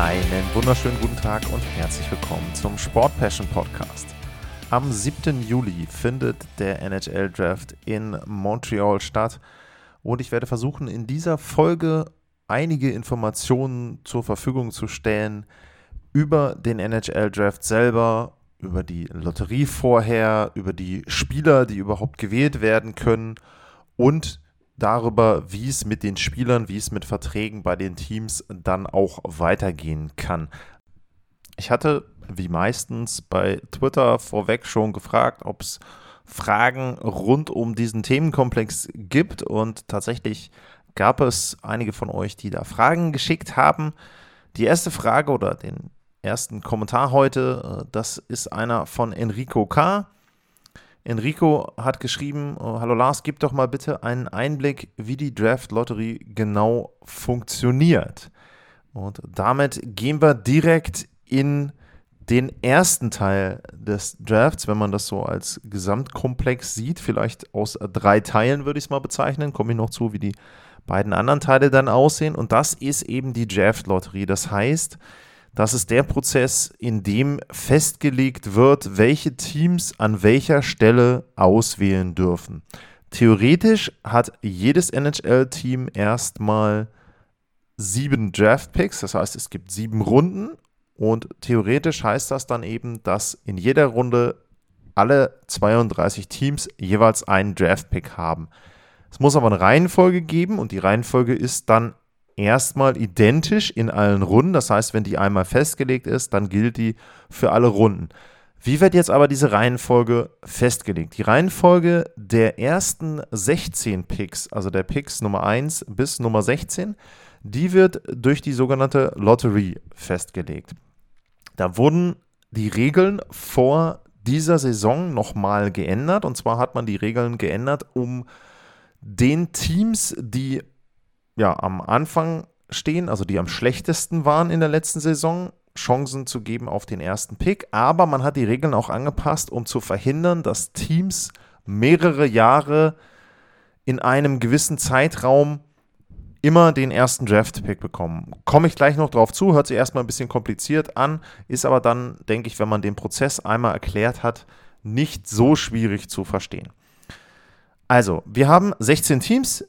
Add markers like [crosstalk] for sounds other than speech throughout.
Einen wunderschönen guten Tag und herzlich willkommen zum Sport Passion Podcast. Am 7. Juli findet der NHL Draft in Montreal statt und ich werde versuchen, in dieser Folge einige Informationen zur Verfügung zu stellen über den NHL Draft selber, über die Lotterie vorher, über die Spieler, die überhaupt gewählt werden können und darüber, wie es mit den Spielern, wie es mit Verträgen bei den Teams dann auch weitergehen kann. Ich hatte, wie meistens, bei Twitter vorweg schon gefragt, ob es Fragen rund um diesen Themenkomplex gibt und tatsächlich gab es einige von euch, die da Fragen geschickt haben. Die erste Frage oder den ersten Kommentar heute, äh, das ist einer von Enrico K. Enrico hat geschrieben, äh, hallo Lars, gib doch mal bitte einen Einblick, wie die Draft-Lotterie genau funktioniert. Und damit gehen wir direkt in den ersten Teil des Drafts, wenn man das so als Gesamtkomplex sieht, vielleicht aus drei Teilen würde ich es mal bezeichnen, komme ich noch zu, wie die beiden anderen Teile dann aussehen. Und das ist eben die Draft-Lotterie. Das heißt, das ist der Prozess, in dem festgelegt wird, welche Teams an welcher Stelle auswählen dürfen. Theoretisch hat jedes NHL-Team erstmal sieben Draft-Picks, das heißt, es gibt sieben Runden und theoretisch heißt das dann eben, dass in jeder Runde alle 32 Teams jeweils einen Draft-Pick haben. Es muss aber eine Reihenfolge geben und die Reihenfolge ist dann erstmal identisch in allen Runden. Das heißt, wenn die einmal festgelegt ist, dann gilt die für alle Runden. Wie wird jetzt aber diese Reihenfolge festgelegt? Die Reihenfolge der ersten 16 Picks, also der Picks Nummer 1 bis Nummer 16, die wird durch die sogenannte Lottery festgelegt. Da wurden die Regeln vor dieser Saison nochmal geändert. Und zwar hat man die Regeln geändert, um den Teams, die ja, am Anfang stehen, also die am schlechtesten waren in der letzten Saison, Chancen zu geben auf den ersten Pick. Aber man hat die Regeln auch angepasst, um zu verhindern, dass Teams mehrere Jahre in einem gewissen Zeitraum immer den ersten Draft-Pick bekommen. Komme ich gleich noch drauf zu, hört sich erstmal ein bisschen kompliziert an, ist aber dann, denke ich, wenn man den Prozess einmal erklärt hat, nicht so schwierig zu verstehen. Also, wir haben 16 Teams,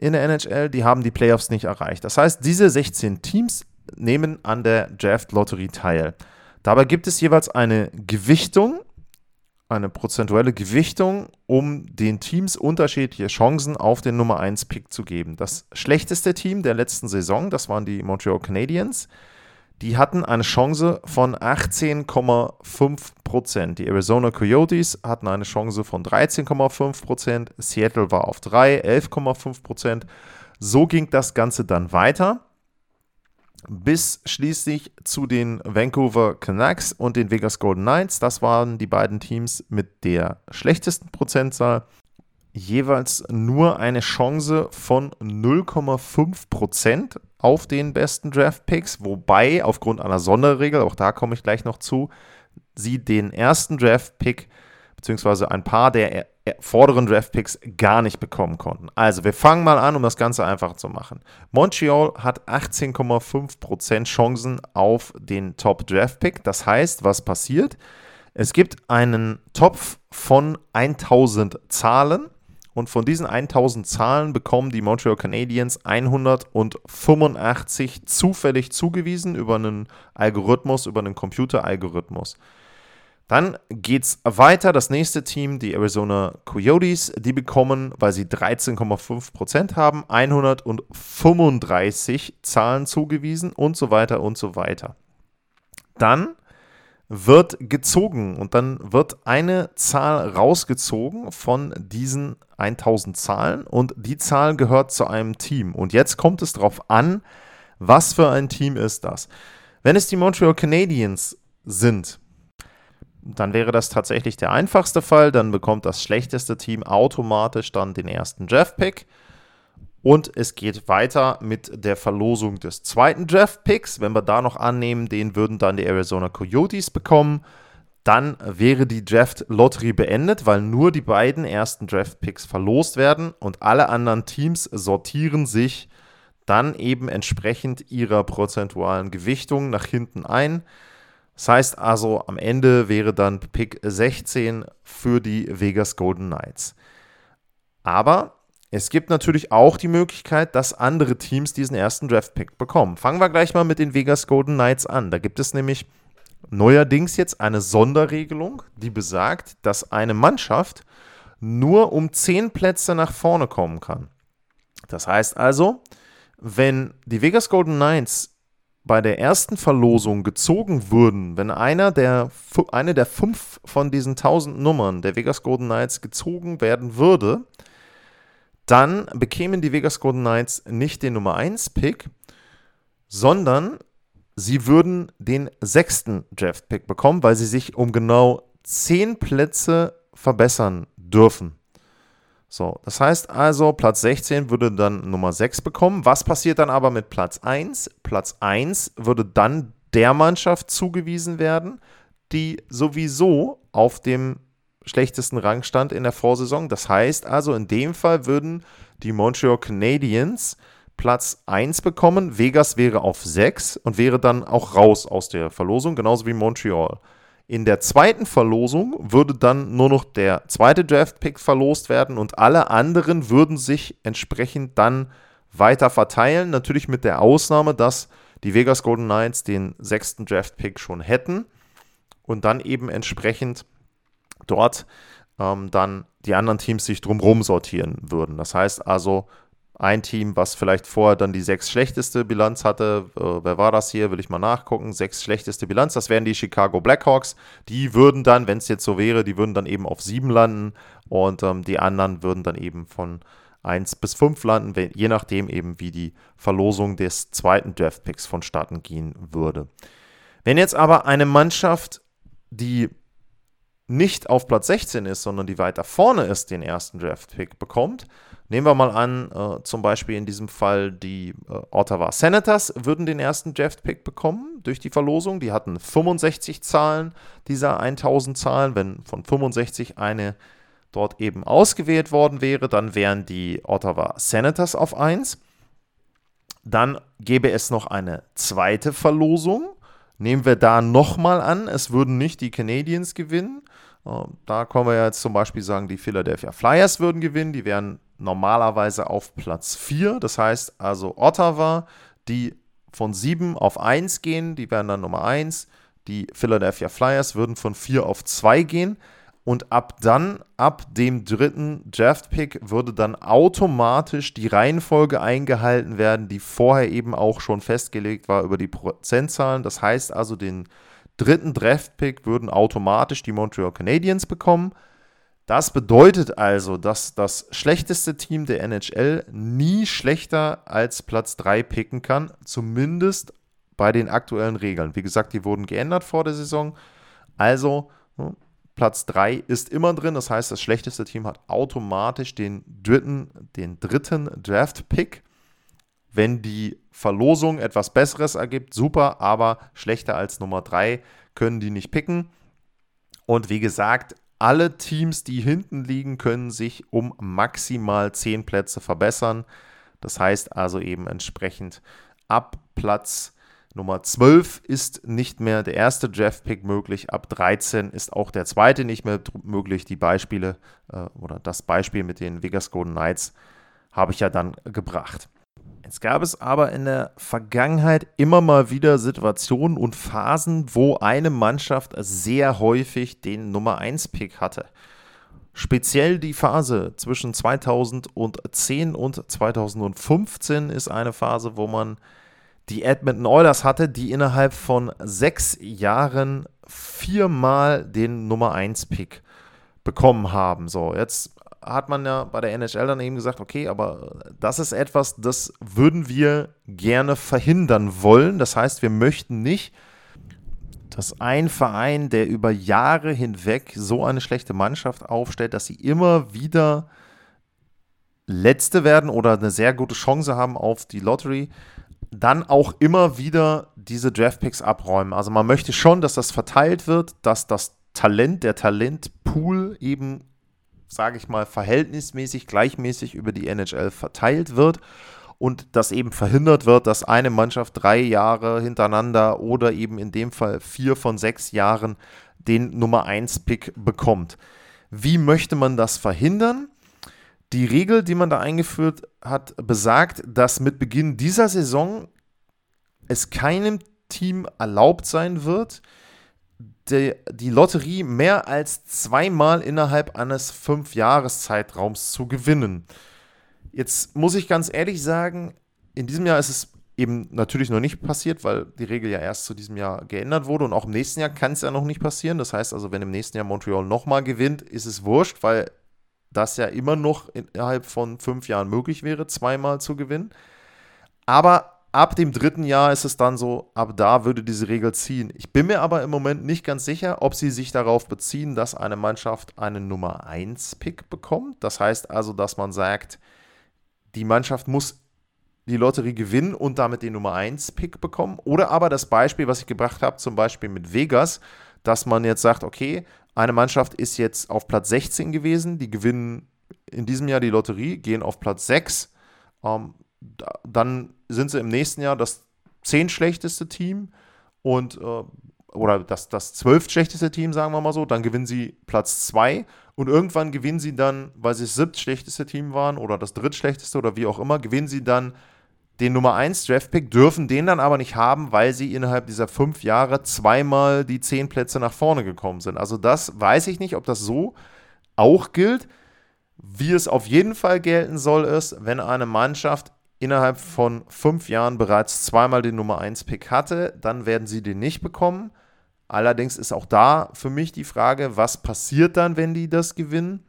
in der NHL, die haben die Playoffs nicht erreicht. Das heißt, diese 16 Teams nehmen an der Draft-Lotterie teil. Dabei gibt es jeweils eine Gewichtung, eine prozentuelle Gewichtung, um den Teams unterschiedliche Chancen auf den Nummer 1 Pick zu geben. Das schlechteste Team der letzten Saison, das waren die Montreal Canadiens, die hatten eine Chance von 18,5 Prozent. Die Arizona Coyotes hatten eine Chance von 13,5 Prozent. Seattle war auf 3, 11,5 Prozent. So ging das Ganze dann weiter, bis schließlich zu den Vancouver Canucks und den Vegas Golden Knights. Das waren die beiden Teams mit der schlechtesten Prozentzahl. Jeweils nur eine Chance von 0,5 Prozent auf den besten Draft-Picks, wobei aufgrund einer Sonderregel, auch da komme ich gleich noch zu, sie den ersten Draft-Pick beziehungsweise ein paar der vorderen Draft-Picks gar nicht bekommen konnten. Also, wir fangen mal an, um das Ganze einfach zu machen. Montreal hat 18,5% Chancen auf den Top-Draft-Pick. Das heißt, was passiert? Es gibt einen Topf von 1000 Zahlen und von diesen 1000 Zahlen bekommen die Montreal Canadiens 185 zufällig zugewiesen über einen Algorithmus, über einen Computeralgorithmus. Dann geht es weiter. Das nächste Team, die Arizona Coyotes, die bekommen, weil sie 13,5% haben, 135 Zahlen zugewiesen und so weiter und so weiter. Dann wird gezogen und dann wird eine Zahl rausgezogen von diesen 1000 Zahlen und die Zahl gehört zu einem Team. Und jetzt kommt es darauf an, was für ein Team ist das. Wenn es die Montreal Canadiens sind, dann wäre das tatsächlich der einfachste Fall. Dann bekommt das schlechteste Team automatisch dann den ersten Draft-Pick. Und es geht weiter mit der Verlosung des zweiten Draft-Picks. Wenn wir da noch annehmen, den würden dann die Arizona Coyotes bekommen. Dann wäre die Draft-Lotterie beendet, weil nur die beiden ersten Draft-Picks verlost werden und alle anderen Teams sortieren sich dann eben entsprechend ihrer prozentualen Gewichtung nach hinten ein. Das heißt also, am Ende wäre dann Pick 16 für die Vegas Golden Knights. Aber es gibt natürlich auch die Möglichkeit, dass andere Teams diesen ersten Draft-Pick bekommen. Fangen wir gleich mal mit den Vegas Golden Knights an. Da gibt es nämlich neuerdings jetzt eine Sonderregelung, die besagt, dass eine Mannschaft nur um 10 Plätze nach vorne kommen kann. Das heißt also, wenn die Vegas Golden Knights bei der ersten Verlosung gezogen würden, wenn einer der, eine der fünf von diesen 1000 Nummern der Vegas Golden Knights gezogen werden würde, dann bekämen die Vegas Golden Knights nicht den Nummer 1 Pick, sondern sie würden den sechsten Draft Pick bekommen, weil sie sich um genau 10 Plätze verbessern dürfen. So, das heißt also, Platz 16 würde dann Nummer 6 bekommen. Was passiert dann aber mit Platz 1? Platz 1 würde dann der Mannschaft zugewiesen werden, die sowieso auf dem schlechtesten Rang stand in der Vorsaison. Das heißt also, in dem Fall würden die Montreal Canadiens Platz 1 bekommen. Vegas wäre auf 6 und wäre dann auch raus aus der Verlosung, genauso wie Montreal. In der zweiten Verlosung würde dann nur noch der zweite Draft-Pick verlost werden und alle anderen würden sich entsprechend dann weiter verteilen. Natürlich mit der Ausnahme, dass die Vegas Golden Knights den sechsten Draft-Pick schon hätten und dann eben entsprechend dort ähm, dann die anderen Teams sich drumherum sortieren würden. Das heißt also, ein Team, was vielleicht vorher dann die sechs schlechteste Bilanz hatte, äh, wer war das hier, will ich mal nachgucken, sechs schlechteste Bilanz, das wären die Chicago Blackhawks, die würden dann, wenn es jetzt so wäre, die würden dann eben auf sieben landen und ähm, die anderen würden dann eben von 1 bis 5 landen, wenn, je nachdem eben, wie die Verlosung des zweiten Draftpicks vonstatten gehen würde. Wenn jetzt aber eine Mannschaft, die nicht auf Platz 16 ist, sondern die weiter vorne ist, den ersten Draft-Pick bekommt. Nehmen wir mal an, äh, zum Beispiel in diesem Fall die äh, Ottawa Senators würden den ersten Draft-Pick bekommen durch die Verlosung. Die hatten 65 Zahlen dieser 1000 Zahlen. Wenn von 65 eine dort eben ausgewählt worden wäre, dann wären die Ottawa Senators auf 1. Dann gäbe es noch eine zweite Verlosung. Nehmen wir da nochmal an, es würden nicht die Canadiens gewinnen, da können wir jetzt zum Beispiel sagen, die Philadelphia Flyers würden gewinnen. Die wären normalerweise auf Platz 4. Das heißt also Ottawa, die von 7 auf 1 gehen, die wären dann Nummer 1. Die Philadelphia Flyers würden von 4 auf 2 gehen. Und ab dann, ab dem dritten Draft-Pick, würde dann automatisch die Reihenfolge eingehalten werden, die vorher eben auch schon festgelegt war über die Prozentzahlen. Das heißt also, den dritten Draft-Pick würden automatisch die Montreal Canadiens bekommen. Das bedeutet also, dass das schlechteste Team der NHL nie schlechter als Platz 3 picken kann, zumindest bei den aktuellen Regeln. Wie gesagt, die wurden geändert vor der Saison. Also hm, Platz 3 ist immer drin. Das heißt, das schlechteste Team hat automatisch den dritten, den dritten Draft-Pick. Wenn die Verlosung etwas Besseres ergibt, super, aber schlechter als Nummer 3 können die nicht picken. Und wie gesagt, alle Teams, die hinten liegen, können sich um maximal 10 Plätze verbessern. Das heißt also eben entsprechend ab Platz Nummer 12 ist nicht mehr der erste Draft-Pick möglich. Ab 13 ist auch der zweite nicht mehr möglich. Die Beispiele äh, oder das Beispiel mit den Vegas Golden Knights habe ich ja dann gebracht. Jetzt gab es aber in der Vergangenheit immer mal wieder Situationen und Phasen, wo eine Mannschaft sehr häufig den Nummer 1 Pick hatte. Speziell die Phase zwischen 2010 und 2015 ist eine Phase, wo man die Edmonton Oilers hatte, die innerhalb von sechs Jahren viermal den Nummer 1 Pick bekommen haben. So, jetzt hat man ja bei der NHL dann eben gesagt, okay, aber das ist etwas, das würden wir gerne verhindern wollen. Das heißt, wir möchten nicht, dass ein Verein, der über Jahre hinweg so eine schlechte Mannschaft aufstellt, dass sie immer wieder Letzte werden oder eine sehr gute Chance haben auf die Lottery, dann auch immer wieder diese Draftpicks abräumen. Also man möchte schon, dass das verteilt wird, dass das Talent, der Talentpool eben, sage ich mal, verhältnismäßig, gleichmäßig über die NHL verteilt wird und dass eben verhindert wird, dass eine Mannschaft drei Jahre hintereinander oder eben in dem Fall vier von sechs Jahren den Nummer 1 Pick bekommt. Wie möchte man das verhindern? Die Regel, die man da eingeführt hat, besagt, dass mit Beginn dieser Saison es keinem Team erlaubt sein wird, die, die Lotterie mehr als zweimal innerhalb eines Fünf-Jahres-Zeitraums zu gewinnen. Jetzt muss ich ganz ehrlich sagen, in diesem Jahr ist es eben natürlich noch nicht passiert, weil die Regel ja erst zu diesem Jahr geändert wurde und auch im nächsten Jahr kann es ja noch nicht passieren. Das heißt also, wenn im nächsten Jahr Montreal nochmal gewinnt, ist es wurscht, weil das ja immer noch innerhalb von fünf Jahren möglich wäre, zweimal zu gewinnen. Aber ab dem dritten Jahr ist es dann so, ab da würde diese Regel ziehen. Ich bin mir aber im Moment nicht ganz sicher, ob sie sich darauf beziehen, dass eine Mannschaft einen Nummer 1 Pick bekommt. Das heißt also, dass man sagt, die Mannschaft muss die Lotterie gewinnen und damit den Nummer 1 Pick bekommen. Oder aber das Beispiel, was ich gebracht habe, zum Beispiel mit Vegas, dass man jetzt sagt, okay, eine Mannschaft ist jetzt auf Platz 16 gewesen, die gewinnen in diesem Jahr die Lotterie, gehen auf Platz 6. Ähm, dann sind sie im nächsten Jahr das 10 schlechteste Team und äh, oder das, das 12 schlechteste Team, sagen wir mal so, dann gewinnen sie Platz 2 und irgendwann gewinnen sie dann, weil sie das siebte schlechteste Team waren oder das drittschlechteste oder wie auch immer, gewinnen sie dann den Nummer 1 Draftpick, dürfen den dann aber nicht haben, weil sie innerhalb dieser fünf Jahre zweimal die zehn Plätze nach vorne gekommen sind. Also das weiß ich nicht, ob das so auch gilt. Wie es auf jeden Fall gelten soll, ist, wenn eine Mannschaft innerhalb von fünf Jahren bereits zweimal den Nummer 1 Pick hatte, dann werden sie den nicht bekommen. Allerdings ist auch da für mich die Frage, was passiert dann, wenn die das gewinnen?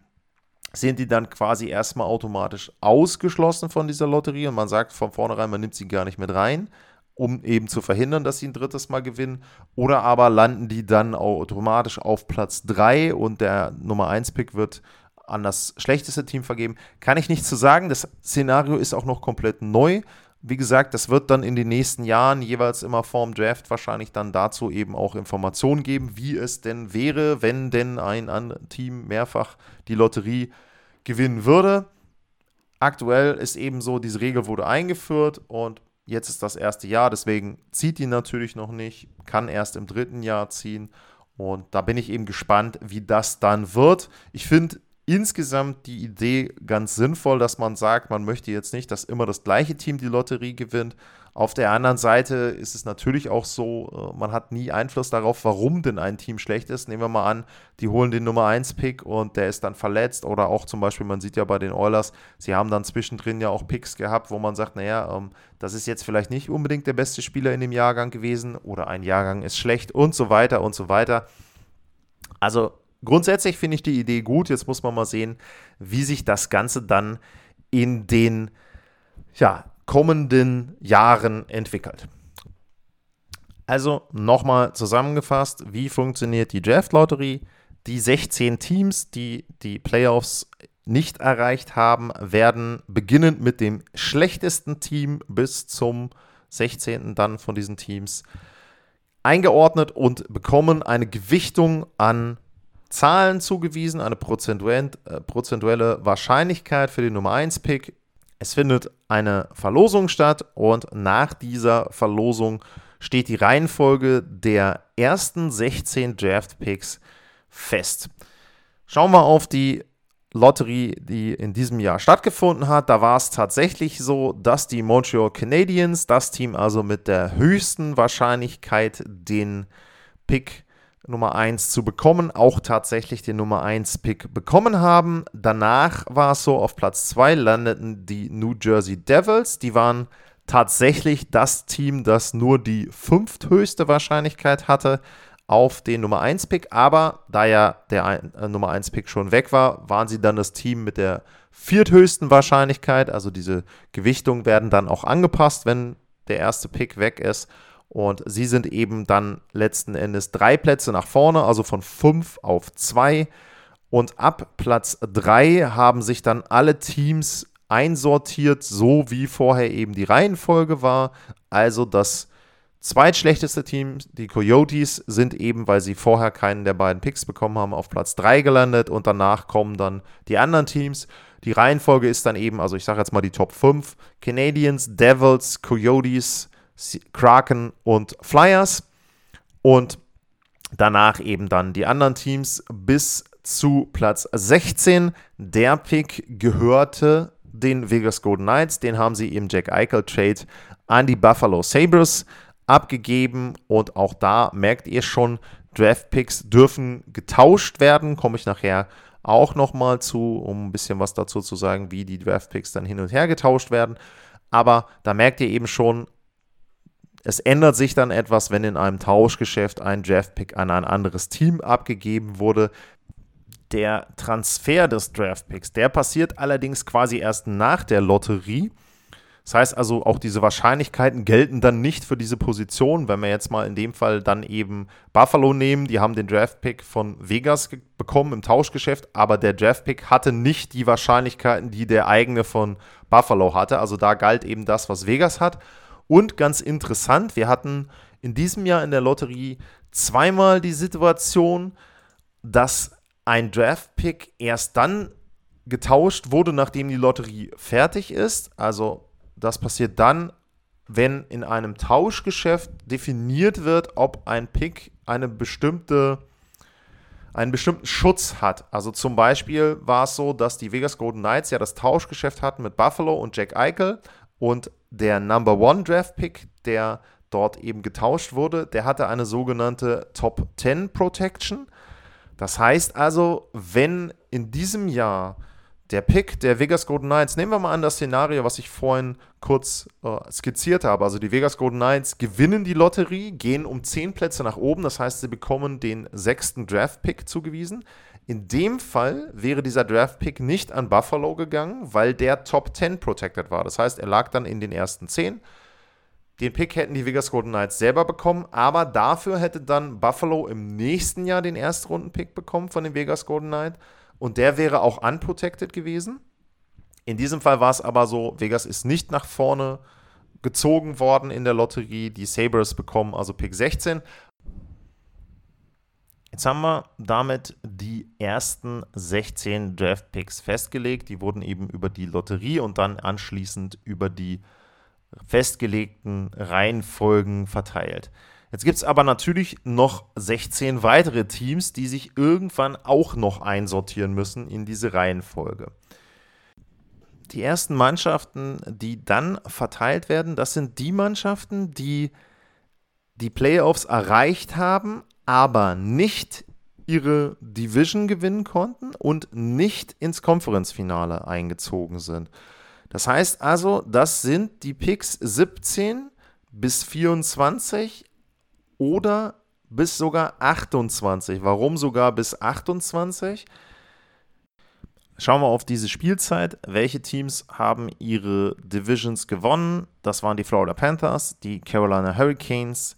sind die dann quasi erstmal automatisch ausgeschlossen von dieser Lotterie und man sagt von vornherein, man nimmt sie gar nicht mit rein, um eben zu verhindern, dass sie ein drittes Mal gewinnen. Oder aber landen die dann automatisch auf Platz 3 und der Nummer 1-Pick wird an das schlechteste Team vergeben. Kann ich nicht zu sagen. Das Szenario ist auch noch komplett neu. Wie gesagt, das wird dann in den nächsten Jahren jeweils immer vorm Draft wahrscheinlich dann dazu eben auch Informationen geben, wie es denn wäre, wenn denn ein Team mehrfach die Lotterie gewinnen würde. Aktuell ist eben so, diese Regel wurde eingeführt und jetzt ist das erste Jahr, deswegen zieht die natürlich noch nicht, kann erst im dritten Jahr ziehen und da bin ich eben gespannt, wie das dann wird. Ich finde insgesamt die Idee ganz sinnvoll, dass man sagt, man möchte jetzt nicht, dass immer das gleiche Team die Lotterie gewinnt. Auf der anderen Seite ist es natürlich auch so, äh, man hat nie Einfluss darauf, warum denn ein Team schlecht ist. Nehmen wir mal an, die holen den Nummer 1 Pick und der ist dann verletzt oder auch zum Beispiel, man sieht ja bei den Oilers, sie haben dann zwischendrin ja auch Picks gehabt, wo man sagt, naja, ähm, das ist jetzt vielleicht nicht unbedingt der beste Spieler in dem Jahrgang gewesen oder ein Jahrgang ist schlecht und so weiter und so weiter. Also Grundsätzlich finde ich die Idee gut. Jetzt muss man mal sehen, wie sich das Ganze dann in den ja, kommenden Jahren entwickelt. Also nochmal zusammengefasst, wie funktioniert die Draft-Lotterie? Die 16 Teams, die die Playoffs nicht erreicht haben, werden beginnend mit dem schlechtesten Team bis zum 16. dann von diesen Teams eingeordnet und bekommen eine Gewichtung an Zahlen zugewiesen, eine äh, prozentuelle Wahrscheinlichkeit für den Nummer 1-Pick. Es findet eine Verlosung statt und nach dieser Verlosung steht die Reihenfolge der ersten 16 Draft-Picks fest. Schauen wir auf die Lotterie, die in diesem Jahr stattgefunden hat. Da war es tatsächlich so, dass die Montreal Canadiens, das Team also mit der höchsten Wahrscheinlichkeit, den Pick Nummer 1 zu bekommen, auch tatsächlich den Nummer 1 Pick bekommen haben. Danach war es so, auf Platz 2 landeten die New Jersey Devils. Die waren tatsächlich das Team, das nur die fünfthöchste Wahrscheinlichkeit hatte auf den Nummer 1 Pick, aber da ja der äh, Nummer 1 Pick schon weg war, waren sie dann das Team mit der vierthöchsten Wahrscheinlichkeit, also diese Gewichtungen werden dann auch angepasst, wenn der erste Pick weg ist und sie sind eben dann letzten Endes drei Plätze nach vorne, also von 5 auf 2 und ab Platz 3 haben sich dann alle Teams einsortiert, so wie vorher eben die Reihenfolge war, also das Zweitschlechteste Team, die Coyotes, sind eben, weil sie vorher keinen der beiden Picks bekommen haben, auf Platz 3 gelandet. Und danach kommen dann die anderen Teams. Die Reihenfolge ist dann eben, also ich sage jetzt mal die Top 5, Canadiens, Devils, Coyotes, Kraken und Flyers und danach eben dann die anderen Teams bis zu Platz 16. Der Pick gehörte den Vegas Golden Knights, den haben sie im Jack Eichel Trade an die Buffalo Sabres abgegeben und auch da merkt ihr schon, Draft-Picks dürfen getauscht werden. Komme ich nachher auch nochmal zu, um ein bisschen was dazu zu sagen, wie die Draft-Picks dann hin und her getauscht werden. Aber da merkt ihr eben schon, es ändert sich dann etwas, wenn in einem Tauschgeschäft ein Draft-Pick an ein anderes Team abgegeben wurde. Der Transfer des Draft-Picks, der passiert allerdings quasi erst nach der Lotterie. Das heißt also, auch diese Wahrscheinlichkeiten gelten dann nicht für diese Position. Wenn wir jetzt mal in dem Fall dann eben Buffalo nehmen, die haben den Draft-Pick von Vegas bekommen im Tauschgeschäft, aber der Draft-Pick hatte nicht die Wahrscheinlichkeiten, die der eigene von Buffalo hatte. Also da galt eben das, was Vegas hat. Und ganz interessant, wir hatten in diesem Jahr in der Lotterie zweimal die Situation, dass ein Draft-Pick erst dann getauscht wurde, nachdem die Lotterie fertig ist. Also das passiert dann, wenn in einem Tauschgeschäft definiert wird, ob ein Pick eine bestimmte, einen bestimmten Schutz hat. Also zum Beispiel war es so, dass die Vegas Golden Knights ja das Tauschgeschäft hatten mit Buffalo und Jack Eichel und der Number One Draft Pick, der dort eben getauscht wurde, der hatte eine sogenannte Top 10 Protection. Das heißt also, wenn in diesem Jahr der Pick der Vegas Golden Knights, nehmen wir mal an das Szenario, was ich vorhin kurz äh, skizziert habe. Also die Vegas Golden Knights gewinnen die Lotterie, gehen um 10 Plätze nach oben, das heißt, sie bekommen den sechsten Draft-Pick zugewiesen. In dem Fall wäre dieser Draft-Pick nicht an Buffalo gegangen, weil der Top 10 protected war. Das heißt, er lag dann in den ersten 10. Den Pick hätten die Vegas Golden Knights selber bekommen, aber dafür hätte dann Buffalo im nächsten Jahr den Erstrunden-Pick bekommen von den Vegas Golden Knights und der wäre auch unprotected gewesen. In diesem Fall war es aber so, Vegas ist nicht nach vorne gezogen worden in der Lotterie. Die Sabres bekommen also Pick 16. Jetzt haben wir damit die ersten 16 Draft Picks festgelegt. Die wurden eben über die Lotterie und dann anschließend über die festgelegten Reihenfolgen verteilt. Jetzt gibt es aber natürlich noch 16 weitere Teams, die sich irgendwann auch noch einsortieren müssen in diese Reihenfolge. Die ersten Mannschaften, die dann verteilt werden, das sind die Mannschaften, die die Playoffs erreicht haben, aber nicht ihre Division gewinnen konnten und nicht ins Konferenzfinale eingezogen sind. Das heißt also, das sind die Picks 17 bis 24 oder bis sogar 28. Warum sogar bis 28? Schauen wir auf diese Spielzeit. Welche Teams haben ihre Divisions gewonnen? Das waren die Florida Panthers, die Carolina Hurricanes,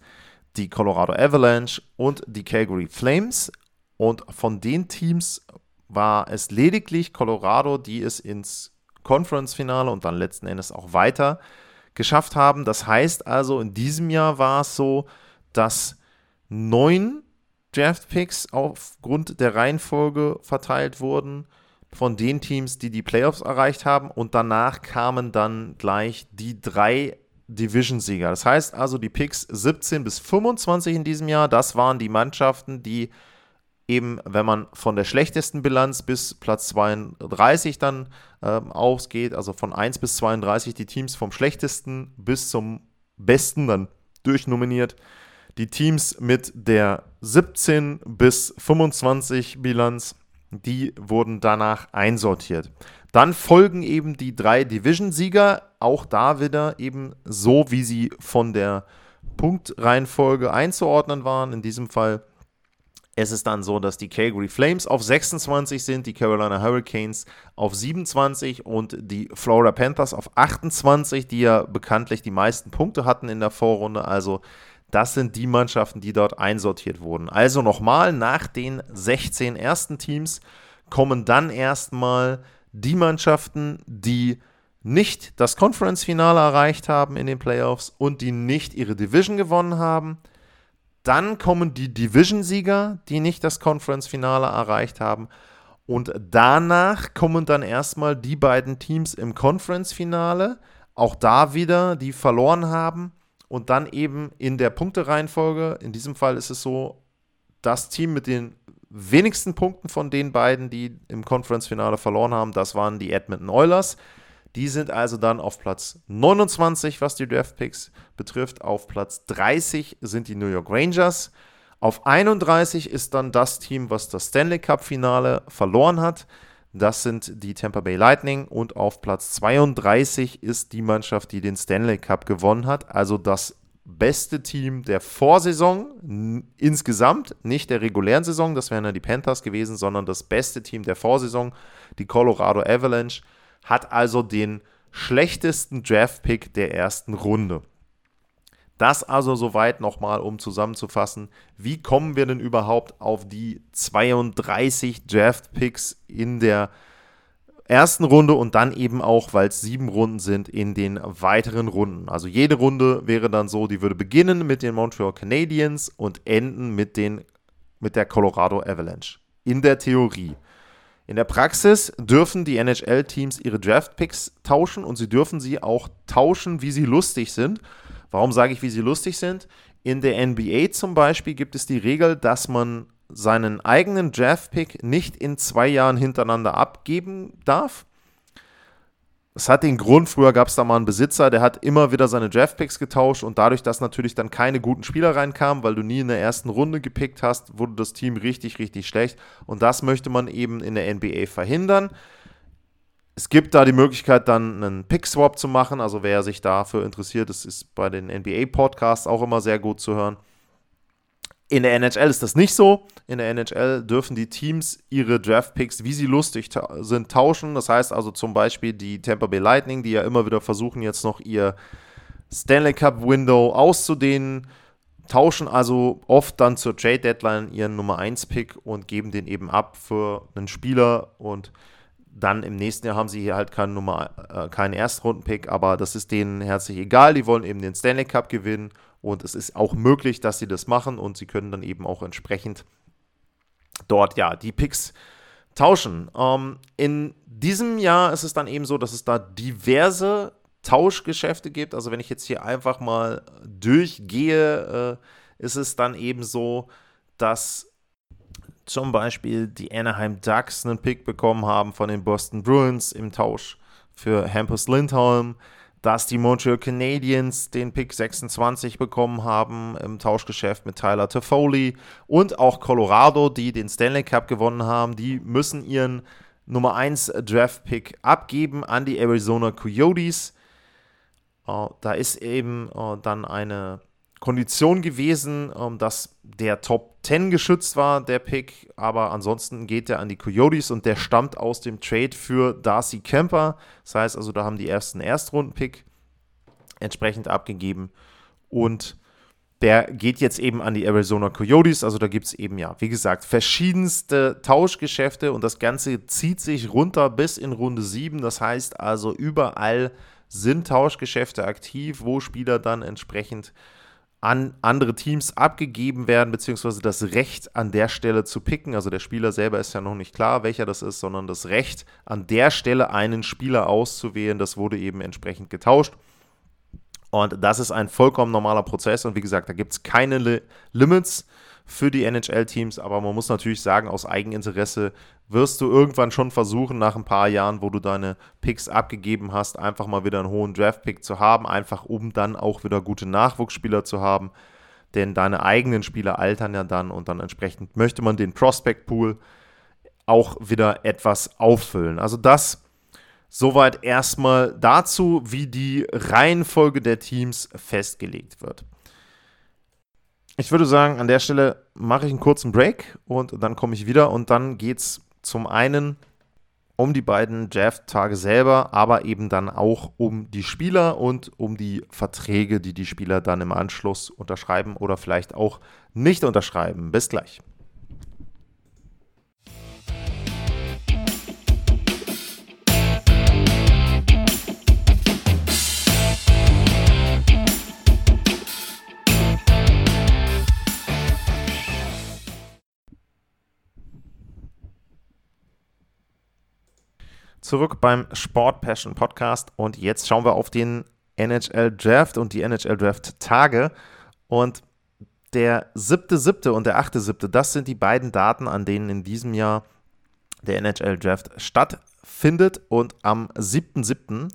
die Colorado Avalanche und die Calgary Flames. Und von den Teams war es lediglich Colorado, die es ins Conference-Finale und dann letzten Endes auch weiter geschafft haben. Das heißt also, in diesem Jahr war es so, dass neun Draft-Picks aufgrund der Reihenfolge verteilt wurden von den Teams, die die Playoffs erreicht haben. Und danach kamen dann gleich die drei Division-Sieger. Das heißt also, die Picks 17 bis 25 in diesem Jahr, das waren die Mannschaften, die eben, wenn man von der schlechtesten Bilanz bis Platz 32 dann äh, ausgeht, also von 1 bis 32 die Teams vom schlechtesten bis zum besten dann durchnominiert. Die Teams mit der 17 bis 25 Bilanz, die wurden danach einsortiert. Dann folgen eben die drei Division-Sieger, auch da wieder eben so, wie sie von der Punktreihenfolge einzuordnen waren. In diesem Fall ist es dann so, dass die Calgary Flames auf 26 sind, die Carolina Hurricanes auf 27 und die Florida Panthers auf 28, die ja bekanntlich die meisten Punkte hatten in der Vorrunde. Also das sind die Mannschaften, die dort einsortiert wurden. Also nochmal, nach den 16 ersten Teams kommen dann erstmal die Mannschaften, die nicht das Conference-Finale erreicht haben in den Playoffs und die nicht ihre Division gewonnen haben. Dann kommen die Division-Sieger, die nicht das Conference-Finale erreicht haben. Und danach kommen dann erstmal die beiden Teams im Conference-Finale, auch da wieder, die verloren haben. Und dann eben in der Punktereihenfolge, in diesem Fall ist es so, das Team mit den wenigsten Punkten von den beiden, die im Conference-Finale verloren haben, das waren die Edmonton Oilers. Die sind also dann auf Platz 29, was die Draft-Picks betrifft. Auf Platz 30 sind die New York Rangers. Auf 31 ist dann das Team, was das Stanley Cup-Finale verloren hat. Das sind die Tampa Bay Lightning. Und auf Platz 32 ist die Mannschaft, die den Stanley Cup gewonnen hat. Also das beste Team der Vorsaison insgesamt, nicht der regulären Saison, das wären ja die Panthers gewesen, sondern das beste Team der Vorsaison, die Colorado Avalanche, hat also den schlechtesten Draft-Pick der ersten Runde. Das also soweit nochmal, um zusammenzufassen. Wie kommen wir denn überhaupt auf die 32 Draft-Picks in der ersten Runde und dann eben auch, weil es sieben Runden sind, in den weiteren Runden. Also jede Runde wäre dann so, die würde beginnen mit den Montreal Canadiens und enden mit, den, mit der Colorado Avalanche. In der Theorie. In der Praxis dürfen die NHL-Teams ihre Draft-Picks tauschen und sie dürfen sie auch tauschen, wie sie lustig sind. Warum sage ich, wie sie lustig sind? In der NBA zum Beispiel gibt es die Regel, dass man seinen eigenen Draft-Pick nicht in zwei Jahren hintereinander abgeben darf. Das hat den Grund, früher gab es da mal einen Besitzer, der hat immer wieder seine Draftpicks getauscht und dadurch, dass natürlich dann keine guten Spieler reinkamen, weil du nie in der ersten Runde gepickt hast, wurde das Team richtig, richtig schlecht. Und das möchte man eben in der NBA verhindern. Es gibt da die Möglichkeit, dann einen Pick-Swap zu machen. Also wer sich dafür interessiert, das ist bei den NBA-Podcasts auch immer sehr gut zu hören. In der NHL ist das nicht so. In der NHL dürfen die Teams ihre Draft-Picks, wie sie lustig ta sind, tauschen. Das heißt also zum Beispiel die Tampa Bay Lightning, die ja immer wieder versuchen, jetzt noch ihr Stanley Cup-Window auszudehnen, tauschen also oft dann zur Trade-Deadline ihren Nummer 1-Pick und geben den eben ab für einen Spieler und dann im nächsten Jahr haben sie hier halt keinen Nummer, äh, keinen Erstrunden-Pick, aber das ist denen herzlich egal. Die wollen eben den Stanley Cup gewinnen und es ist auch möglich, dass sie das machen und sie können dann eben auch entsprechend dort ja die Picks tauschen. Ähm, in diesem Jahr ist es dann eben so, dass es da diverse Tauschgeschäfte gibt. Also wenn ich jetzt hier einfach mal durchgehe, äh, ist es dann eben so, dass zum Beispiel die Anaheim Ducks einen Pick bekommen haben von den Boston Bruins im Tausch für Hampus Lindholm dass die Montreal Canadiens den Pick 26 bekommen haben im Tauschgeschäft mit Tyler Toffoli und auch Colorado, die den Stanley Cup gewonnen haben, die müssen ihren Nummer 1 Draft Pick abgeben an die Arizona Coyotes. Uh, da ist eben uh, dann eine Kondition gewesen, um, dass der Top 10 geschützt war, der Pick, aber ansonsten geht er an die Coyotes und der stammt aus dem Trade für Darcy Kemper. Das heißt also, da haben die ersten Erstrunden-Pick entsprechend abgegeben und der geht jetzt eben an die Arizona Coyotes. Also da gibt es eben, ja, wie gesagt, verschiedenste Tauschgeschäfte und das Ganze zieht sich runter bis in Runde 7. Das heißt also, überall sind Tauschgeschäfte aktiv, wo Spieler dann entsprechend an andere Teams abgegeben werden, beziehungsweise das Recht an der Stelle zu picken. Also der Spieler selber ist ja noch nicht klar, welcher das ist, sondern das Recht an der Stelle einen Spieler auszuwählen, das wurde eben entsprechend getauscht. Und das ist ein vollkommen normaler Prozess. Und wie gesagt, da gibt es keine Li Limits für die NHL-Teams. Aber man muss natürlich sagen, aus Eigeninteresse wirst du irgendwann schon versuchen, nach ein paar Jahren, wo du deine Picks abgegeben hast, einfach mal wieder einen hohen Draft-Pick zu haben. Einfach um dann auch wieder gute Nachwuchsspieler zu haben. Denn deine eigenen Spieler altern ja dann und dann entsprechend möchte man den Prospect-Pool auch wieder etwas auffüllen. Also das Soweit erstmal dazu, wie die Reihenfolge der Teams festgelegt wird. Ich würde sagen, an der Stelle mache ich einen kurzen Break und dann komme ich wieder und dann geht es zum einen um die beiden Draft-Tage selber, aber eben dann auch um die Spieler und um die Verträge, die die Spieler dann im Anschluss unterschreiben oder vielleicht auch nicht unterschreiben. Bis gleich. Zurück beim Sport Passion Podcast und jetzt schauen wir auf den NHL Draft und die NHL Draft Tage und der siebte, siebte und der achte, siebte, das sind die beiden Daten, an denen in diesem Jahr der NHL Draft stattfindet und am 7.7.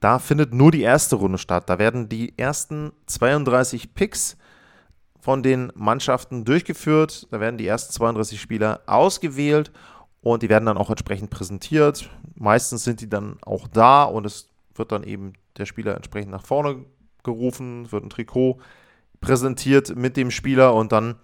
da findet nur die erste Runde statt. Da werden die ersten 32 Picks von den Mannschaften durchgeführt. Da werden die ersten 32 Spieler ausgewählt und die werden dann auch entsprechend präsentiert. Meistens sind die dann auch da und es wird dann eben der Spieler entsprechend nach vorne gerufen, wird ein Trikot präsentiert mit dem Spieler und dann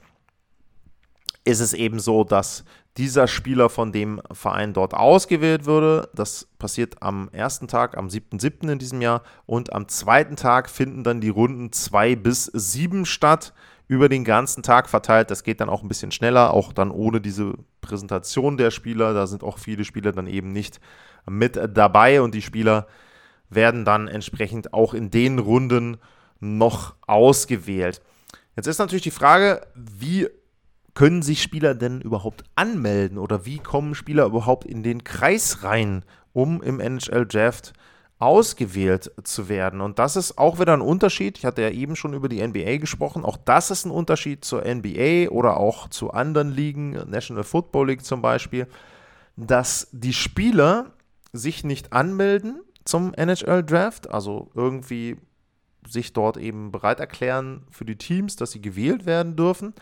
ist es eben so, dass dieser Spieler von dem Verein dort ausgewählt würde. Das passiert am ersten Tag, am 7.7. in diesem Jahr. Und am zweiten Tag finden dann die Runden 2 bis 7 statt über den ganzen Tag verteilt. Das geht dann auch ein bisschen schneller, auch dann ohne diese Präsentation der Spieler. Da sind auch viele Spieler dann eben nicht mit dabei und die Spieler werden dann entsprechend auch in den Runden noch ausgewählt. Jetzt ist natürlich die Frage, wie können sich Spieler denn überhaupt anmelden oder wie kommen Spieler überhaupt in den Kreis rein, um im NHL Draft ausgewählt zu werden. Und das ist auch wieder ein Unterschied. Ich hatte ja eben schon über die NBA gesprochen. Auch das ist ein Unterschied zur NBA oder auch zu anderen Ligen, National Football League zum Beispiel, dass die Spieler sich nicht anmelden zum NHL Draft, also irgendwie sich dort eben bereit erklären für die Teams, dass sie gewählt werden dürfen,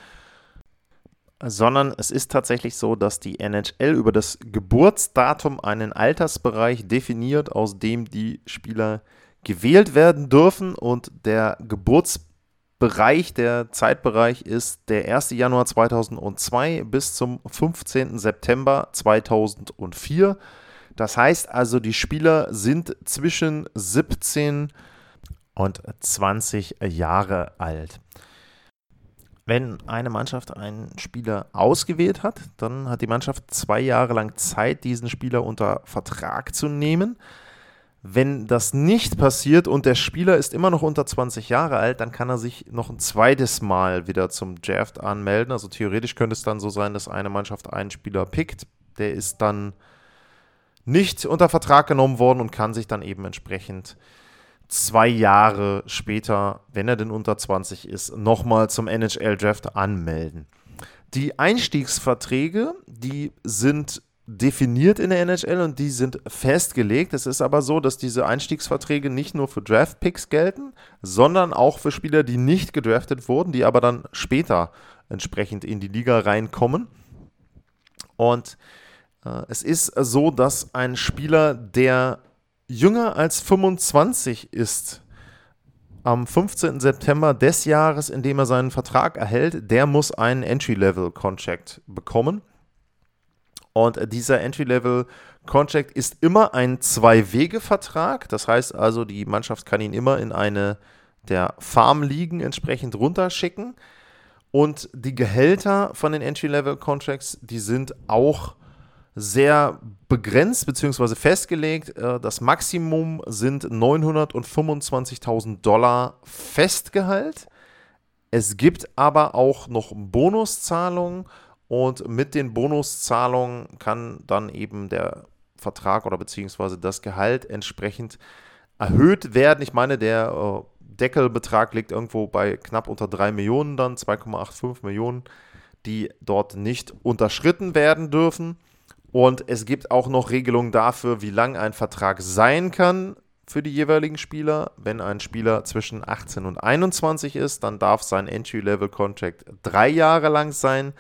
sondern es ist tatsächlich so, dass die NHL über das Geburtsdatum einen Altersbereich definiert, aus dem die Spieler gewählt werden dürfen und der Geburtsbereich, der Zeitbereich ist der 1. Januar 2002 bis zum 15. September 2004. Das heißt also, die Spieler sind zwischen 17 und 20 Jahre alt. Wenn eine Mannschaft einen Spieler ausgewählt hat, dann hat die Mannschaft zwei Jahre lang Zeit, diesen Spieler unter Vertrag zu nehmen. Wenn das nicht passiert und der Spieler ist immer noch unter 20 Jahre alt, dann kann er sich noch ein zweites Mal wieder zum Draft anmelden. Also theoretisch könnte es dann so sein, dass eine Mannschaft einen Spieler pickt, der ist dann nicht unter Vertrag genommen worden und kann sich dann eben entsprechend zwei Jahre später, wenn er denn unter 20 ist, nochmal zum NHL-Draft anmelden. Die Einstiegsverträge, die sind definiert in der NHL und die sind festgelegt. Es ist aber so, dass diese Einstiegsverträge nicht nur für Draft-Picks gelten, sondern auch für Spieler, die nicht gedraftet wurden, die aber dann später entsprechend in die Liga reinkommen. Und äh, es ist so, dass ein Spieler, der jünger als 25 ist, am 15. September des Jahres, in dem er seinen Vertrag erhält, der muss einen Entry-Level-Contract bekommen. Und dieser Entry-Level-Contract ist immer ein Zwei-Wege-Vertrag. Das heißt also, die Mannschaft kann ihn immer in eine der Farmligen entsprechend runterschicken. Und die Gehälter von den Entry-Level-Contracts, die sind auch sehr begrenzt bzw. festgelegt. Äh, das Maximum sind 925.000 Dollar Festgehalt. Es gibt aber auch noch Bonuszahlungen und mit den Bonuszahlungen kann dann eben der Vertrag oder beziehungsweise das Gehalt entsprechend erhöht werden. Ich meine, der äh, Deckelbetrag liegt irgendwo bei knapp unter 3 Millionen dann, 2,85 Millionen, die dort nicht unterschritten werden dürfen. Und es gibt auch noch Regelungen dafür, wie lang ein Vertrag sein kann für die jeweiligen Spieler. Wenn ein Spieler zwischen 18 und 21 ist, dann darf sein Entry-Level-Contract drei Jahre lang sein.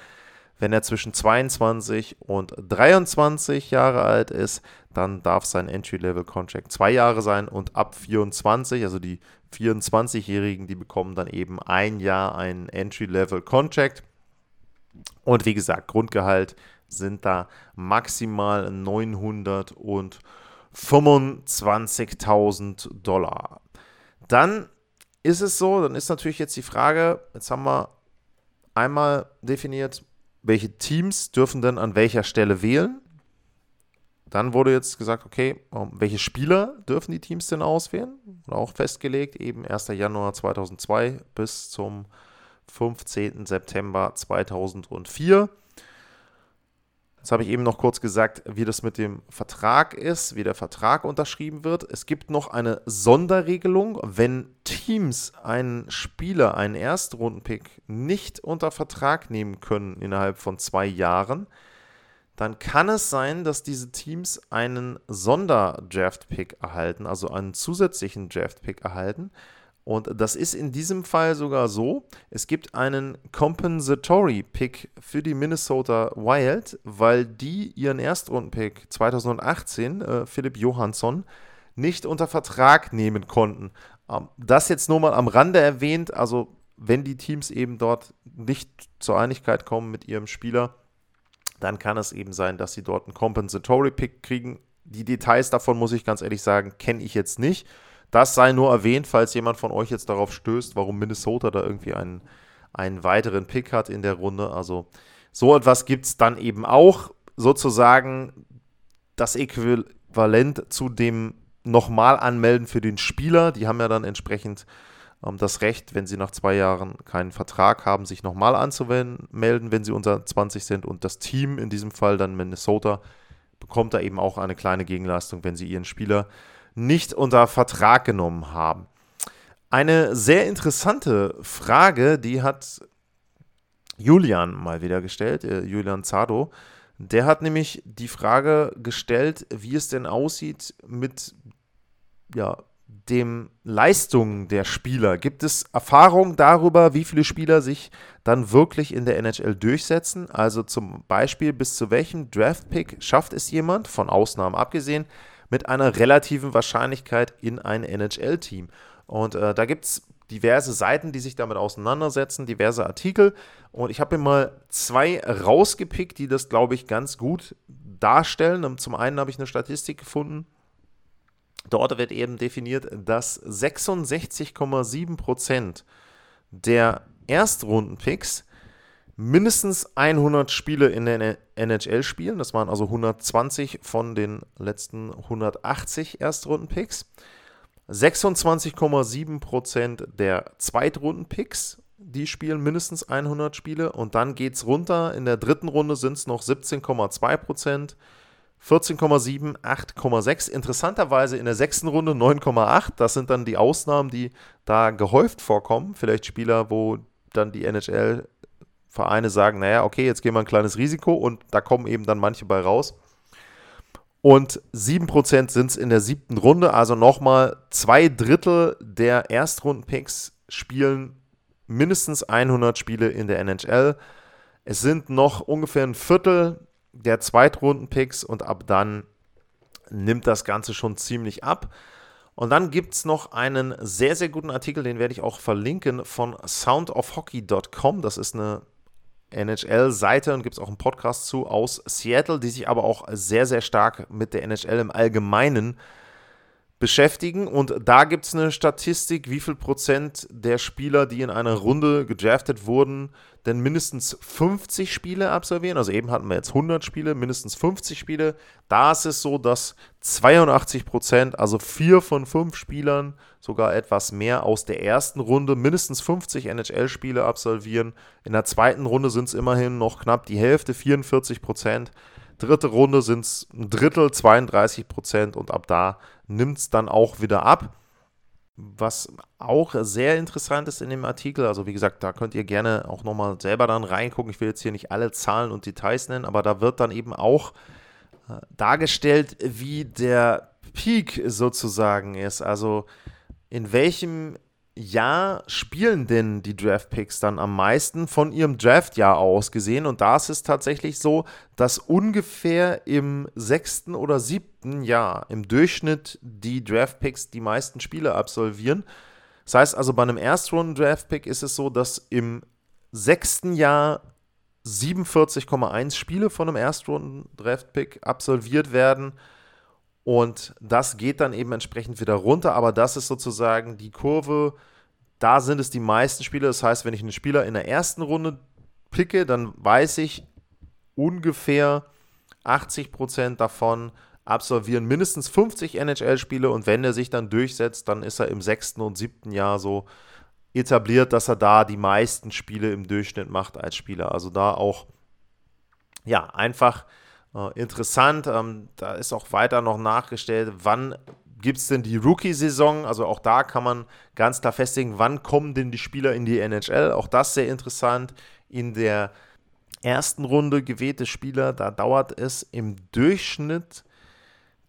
Wenn er zwischen 22 und 23 Jahre alt ist, dann darf sein Entry-Level-Contract zwei Jahre sein und ab 24, also die 24-Jährigen, die bekommen dann eben ein Jahr einen Entry-Level-Contract. Und wie gesagt, Grundgehalt sind da maximal 900 und 25.000 Dollar. Dann ist es so, dann ist natürlich jetzt die Frage, jetzt haben wir einmal definiert, welche Teams dürfen denn an welcher Stelle wählen. Dann wurde jetzt gesagt, okay, ähm, welche Spieler dürfen die Teams denn auswählen? Auch festgelegt, eben 1. Januar 2002 bis zum 15. September 2004. Jetzt habe ich eben noch kurz gesagt, wie das mit dem Vertrag ist, wie der Vertrag unterschrieben wird. Es gibt noch eine Sonderregelung, wenn Teams einen Spieler, einen Erstrundenpick nicht unter Vertrag nehmen können innerhalb von zwei Jahren, dann kann es sein, dass diese Teams einen Sonderdraft-Pick erhalten, also einen zusätzlichen Draft-Pick erhalten. Und das ist in diesem Fall sogar so. Es gibt einen Compensatory Pick für die Minnesota Wild, weil die ihren Erstrundenpick 2018, äh, Philipp Johansson, nicht unter Vertrag nehmen konnten. Ähm, das jetzt nur mal am Rande erwähnt. Also, wenn die Teams eben dort nicht zur Einigkeit kommen mit ihrem Spieler, dann kann es eben sein, dass sie dort einen Compensatory Pick kriegen. Die Details davon, muss ich ganz ehrlich sagen, kenne ich jetzt nicht. Das sei nur erwähnt, falls jemand von euch jetzt darauf stößt, warum Minnesota da irgendwie einen, einen weiteren Pick hat in der Runde. Also so etwas gibt es dann eben auch sozusagen das Äquivalent zu dem nochmal anmelden für den Spieler. Die haben ja dann entsprechend ähm, das Recht, wenn sie nach zwei Jahren keinen Vertrag haben, sich nochmal anzumelden, wenn sie unter 20 sind. Und das Team, in diesem Fall dann Minnesota, bekommt da eben auch eine kleine Gegenleistung, wenn sie ihren Spieler nicht unter Vertrag genommen haben. Eine sehr interessante Frage, die hat Julian mal wieder gestellt, äh, Julian Zado. Der hat nämlich die Frage gestellt, wie es denn aussieht mit ja, dem Leistungen der Spieler. Gibt es Erfahrungen darüber, wie viele Spieler sich dann wirklich in der NHL durchsetzen? Also zum Beispiel, bis zu welchem Draft-Pick schafft es jemand, von Ausnahmen abgesehen, mit einer relativen Wahrscheinlichkeit in ein NHL-Team. Und äh, da gibt es diverse Seiten, die sich damit auseinandersetzen, diverse Artikel. Und ich habe mir mal zwei rausgepickt, die das, glaube ich, ganz gut darstellen. Und zum einen habe ich eine Statistik gefunden. Dort wird eben definiert, dass 66,7% der Erstrundenpicks mindestens 100 Spiele in der NHL spielen. Das waren also 120 von den letzten 180 Erstrunden-Picks. 26,7% der Zweitrunden-Picks, die spielen mindestens 100 Spiele. Und dann geht es runter. In der dritten Runde sind es noch 17,2%. 14,7, 8,6. Interessanterweise in der sechsten Runde 9,8. Das sind dann die Ausnahmen, die da gehäuft vorkommen. Vielleicht Spieler, wo dann die NHL Vereine sagen, naja, okay, jetzt gehen wir ein kleines Risiko und da kommen eben dann manche bei raus. Und 7% sind es in der siebten Runde, also nochmal zwei Drittel der Erstrunden-Picks spielen mindestens 100 Spiele in der NHL. Es sind noch ungefähr ein Viertel der Zweitrunden-Picks und ab dann nimmt das Ganze schon ziemlich ab. Und dann gibt es noch einen sehr, sehr guten Artikel, den werde ich auch verlinken von soundofhockey.com. Das ist eine NHL-Seite und gibt es auch einen Podcast zu aus Seattle, die sich aber auch sehr, sehr stark mit der NHL im Allgemeinen beschäftigen. Und da gibt es eine Statistik, wie viel Prozent der Spieler, die in einer Runde gedraftet wurden, denn mindestens 50 Spiele absolvieren. Also eben hatten wir jetzt 100 Spiele, mindestens 50 Spiele. Da ist es so, dass 82 Prozent, also vier von fünf Spielern, sogar etwas mehr aus der ersten Runde, mindestens 50 NHL-Spiele absolvieren. In der zweiten Runde sind es immerhin noch knapp die Hälfte, 44 Prozent. Dritte Runde sind es ein Drittel, 32 Prozent und ab da nimmt es dann auch wieder ab. Was auch sehr interessant ist in dem Artikel, also wie gesagt, da könnt ihr gerne auch nochmal selber dann reingucken. Ich will jetzt hier nicht alle Zahlen und Details nennen, aber da wird dann eben auch äh, dargestellt, wie der Peak sozusagen ist. Also in welchem Jahr spielen denn die Draft-Picks dann am meisten von ihrem Draftjahr aus gesehen? Und da ist es tatsächlich so, dass ungefähr im sechsten oder siebten Jahr im Durchschnitt die Draft-Picks die meisten Spiele absolvieren. Das heißt also, bei einem Erstrunden-Draft-Pick ist es so, dass im sechsten Jahr 47,1 Spiele von einem Erstrunden-Draft-Pick absolviert werden und das geht dann eben entsprechend wieder runter, aber das ist sozusagen die Kurve. Da sind es die meisten Spieler. Das heißt, wenn ich einen Spieler in der ersten Runde picke, dann weiß ich ungefähr 80% davon absolvieren mindestens 50 NHL-Spiele und wenn er sich dann durchsetzt, dann ist er im sechsten und siebten Jahr so etabliert, dass er da die meisten Spiele im Durchschnitt macht als Spieler. Also da auch, ja, einfach äh, interessant. Ähm, da ist auch weiter noch nachgestellt, wann gibt es denn die Rookie-Saison? Also auch da kann man ganz klar festlegen, wann kommen denn die Spieler in die NHL? Auch das sehr interessant. In der ersten Runde gewählte Spieler, da dauert es im Durchschnitt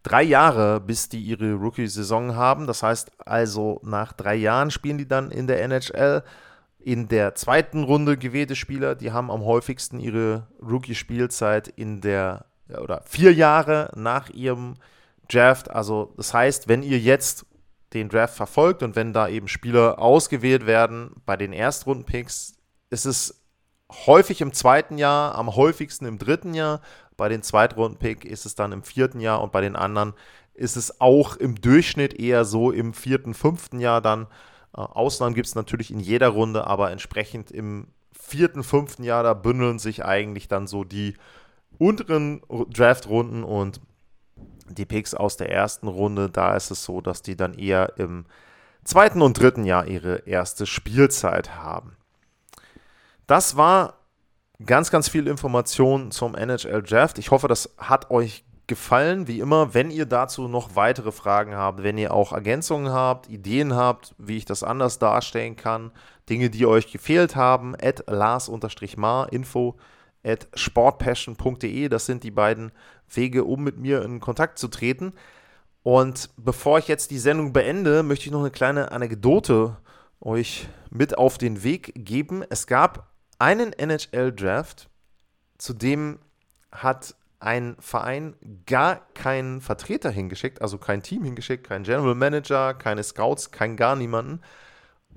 drei Jahre, bis die ihre Rookie-Saison haben. Das heißt also, nach drei Jahren spielen die dann in der NHL. In der zweiten Runde gewählte Spieler, die haben am häufigsten ihre Rookie-Spielzeit in der oder vier Jahre nach ihrem Draft. Also das heißt, wenn ihr jetzt den Draft verfolgt und wenn da eben Spieler ausgewählt werden bei den Erstrunden-Picks, ist es häufig im zweiten Jahr, am häufigsten im dritten Jahr. Bei den Zweitrunden-Pick ist es dann im vierten Jahr und bei den anderen ist es auch im Durchschnitt eher so im vierten, fünften Jahr dann. Äh, Ausnahmen gibt es natürlich in jeder Runde, aber entsprechend im vierten, fünften Jahr, da bündeln sich eigentlich dann so die unteren Draft-Runden und die Picks aus der ersten Runde, da ist es so, dass die dann eher im zweiten und dritten Jahr ihre erste Spielzeit haben. Das war ganz, ganz viel Information zum NHL Draft. Ich hoffe, das hat euch gefallen. Wie immer, wenn ihr dazu noch weitere Fragen habt, wenn ihr auch Ergänzungen habt, Ideen habt, wie ich das anders darstellen kann, Dinge, die euch gefehlt haben, at Lars-Mar, Info at sportpassion.de. Das sind die beiden Wege, um mit mir in Kontakt zu treten. Und bevor ich jetzt die Sendung beende, möchte ich noch eine kleine Anekdote euch mit auf den Weg geben. Es gab einen NHL-Draft, zu dem hat ein Verein gar keinen Vertreter hingeschickt, also kein Team hingeschickt, kein General Manager, keine Scouts, kein gar niemanden.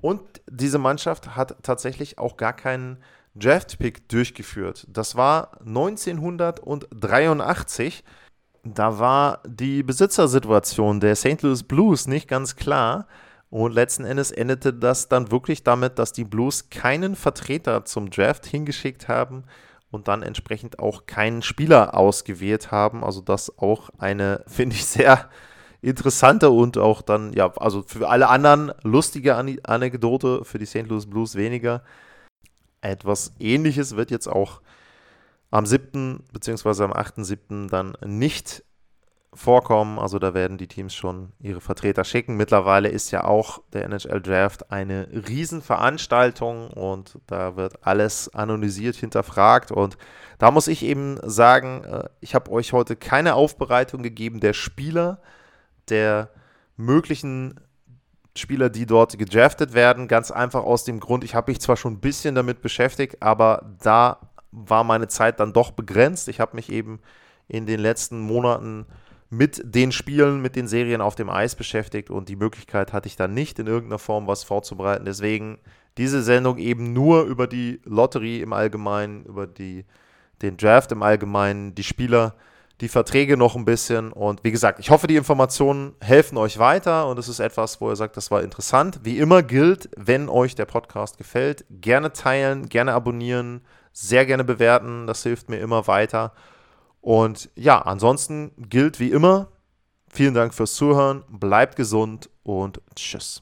Und diese Mannschaft hat tatsächlich auch gar keinen Draft-Pick durchgeführt. Das war 1983. Da war die Besitzersituation der St. Louis Blues nicht ganz klar. Und letzten Endes endete das dann wirklich damit, dass die Blues keinen Vertreter zum Draft hingeschickt haben und dann entsprechend auch keinen Spieler ausgewählt haben. Also das auch eine, [laughs] finde ich, sehr interessante und auch dann, ja, also für alle anderen lustige Anekdote, für die St. Louis Blues weniger. Etwas ähnliches wird jetzt auch am 7. bzw. am 8.7. dann nicht vorkommen. Also da werden die Teams schon ihre Vertreter schicken. Mittlerweile ist ja auch der NHL Draft eine Riesenveranstaltung und da wird alles anonymisiert hinterfragt. Und da muss ich eben sagen, äh, ich habe euch heute keine Aufbereitung gegeben der Spieler, der möglichen Spieler, die dort gedraftet werden. Ganz einfach aus dem Grund, ich habe mich zwar schon ein bisschen damit beschäftigt, aber da war meine Zeit dann doch begrenzt. Ich habe mich eben in den letzten Monaten mit den Spielen, mit den Serien auf dem Eis beschäftigt und die Möglichkeit hatte ich dann nicht in irgendeiner Form was vorzubereiten. Deswegen diese Sendung eben nur über die Lotterie im Allgemeinen, über die, den Draft im Allgemeinen, die Spieler, die Verträge noch ein bisschen. Und wie gesagt, ich hoffe, die Informationen helfen euch weiter und es ist etwas, wo ihr sagt, das war interessant. Wie immer gilt, wenn euch der Podcast gefällt, gerne teilen, gerne abonnieren, sehr gerne bewerten. Das hilft mir immer weiter. Und ja, ansonsten gilt wie immer, vielen Dank fürs Zuhören, bleibt gesund und tschüss.